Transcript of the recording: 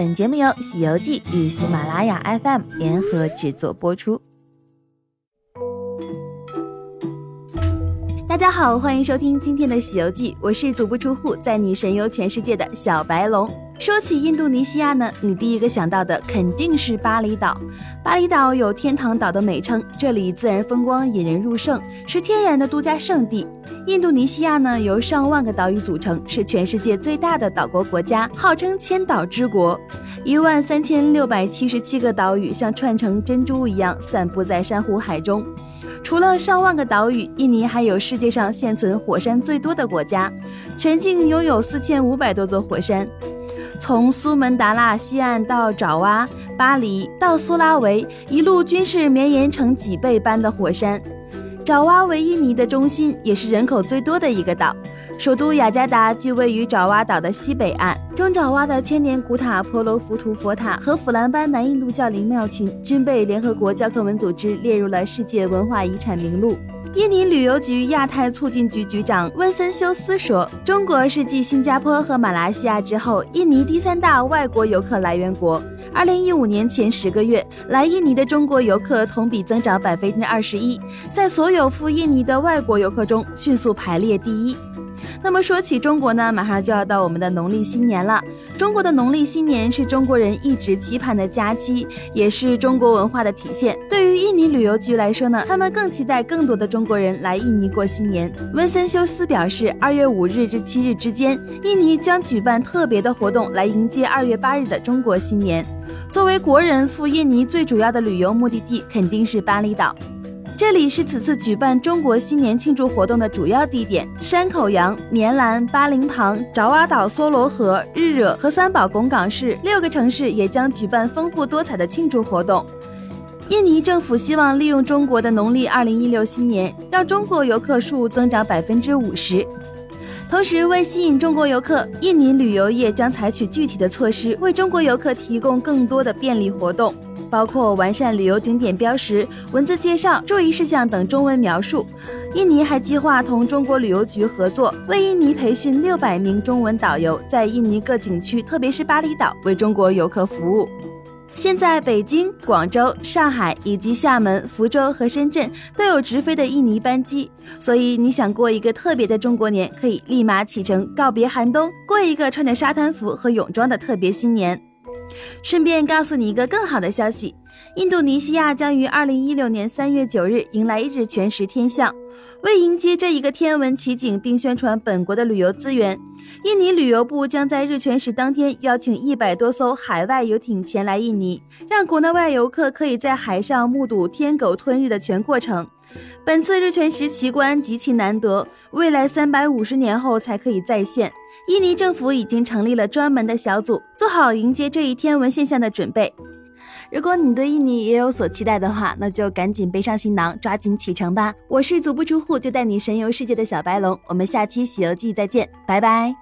本节目由《西游记》与喜马拉雅 FM 联合制作播出。大家好，欢迎收听今天的《西游记》，我是足不出户在你神游全世界的小白龙。说起印度尼西亚呢，你第一个想到的肯定是巴厘岛。巴厘岛有“天堂岛”的美称，这里自然风光引人入胜，是天然的度假胜地。印度尼西亚呢，由上万个岛屿组成，是全世界最大的岛国国家，号称千岛之国。一万三千六百七十七个岛屿像串成珍珠一样散布在珊瑚海中。除了上万个岛屿，印尼还有世界上现存火山最多的国家，全境拥有四千五百多座火山。从苏门答腊西岸到爪哇、巴黎到苏拉维，一路均是绵延成几倍般的火山。爪哇为印尼的中心，也是人口最多的一个岛。首都雅加达即位于爪哇岛的西北岸。中爪哇的千年古塔婆罗浮屠佛塔和弗兰班南印度教灵庙群，均被联合国教科文组织列入了世界文化遗产名录。印尼旅游局亚太促进局局长温森修斯说：“中国是继新加坡和马来西亚之后，印尼第三大外国游客来源国。二零一五年前十个月，来印尼的中国游客同比增长百分之二十一，在所有赴印尼的外国游客中迅速排列第一。”那么说起中国呢，马上就要到我们的农历新年了。中国的农历新年是中国人一直期盼的假期，也是中国文化的体现。对于印尼旅游局来说呢，他们更期待更多的中国人来印尼过新年。温森修斯表示，二月五日至七日之间，印尼将举办特别的活动来迎接二月八日的中国新年。作为国人赴印尼最主要的旅游目的地，肯定是巴厘岛。这里是此次举办中国新年庆祝活动的主要地点，山口洋、棉兰、巴林旁、爪哇岛、梭罗河、日惹和三宝拱港市六个城市也将举办丰富多彩的庆祝活动。印尼政府希望利用中国的农历二零一六新年，让中国游客数增长百分之五十。同时，为吸引中国游客，印尼旅游业将采取具体的措施，为中国游客提供更多的便利活动。包括完善旅游景点标识、文字介绍、注意事项等中文描述。印尼还计划同中国旅游局合作，为印尼培训六百名中文导游，在印尼各景区，特别是巴厘岛，为中国游客服务。现在，北京、广州、上海以及厦门、福州和深圳都有直飞的印尼班机，所以你想过一个特别的中国年，可以立马启程，告别寒冬，过一个穿着沙滩服和泳装的特别新年。顺便告诉你一个更好的消息：印度尼西亚将于二零一六年三月九日迎来日全食天象。为迎接这一个天文奇景，并宣传本国的旅游资源，印尼旅游部将在日全食当天邀请一百多艘海外游艇前来印尼，让国内外游客可以在海上目睹天狗吞日的全过程。本次日全食奇观极其难得，未来三百五十年后才可以再现。印尼政府已经成立了专门的小组，做好迎接这一天文现象的准备。如果你对印尼也有所期待的话那就赶紧背上行囊抓紧启程吧。我是足不出户就带你神游世界的小白龙我们下期西游记再见。拜拜。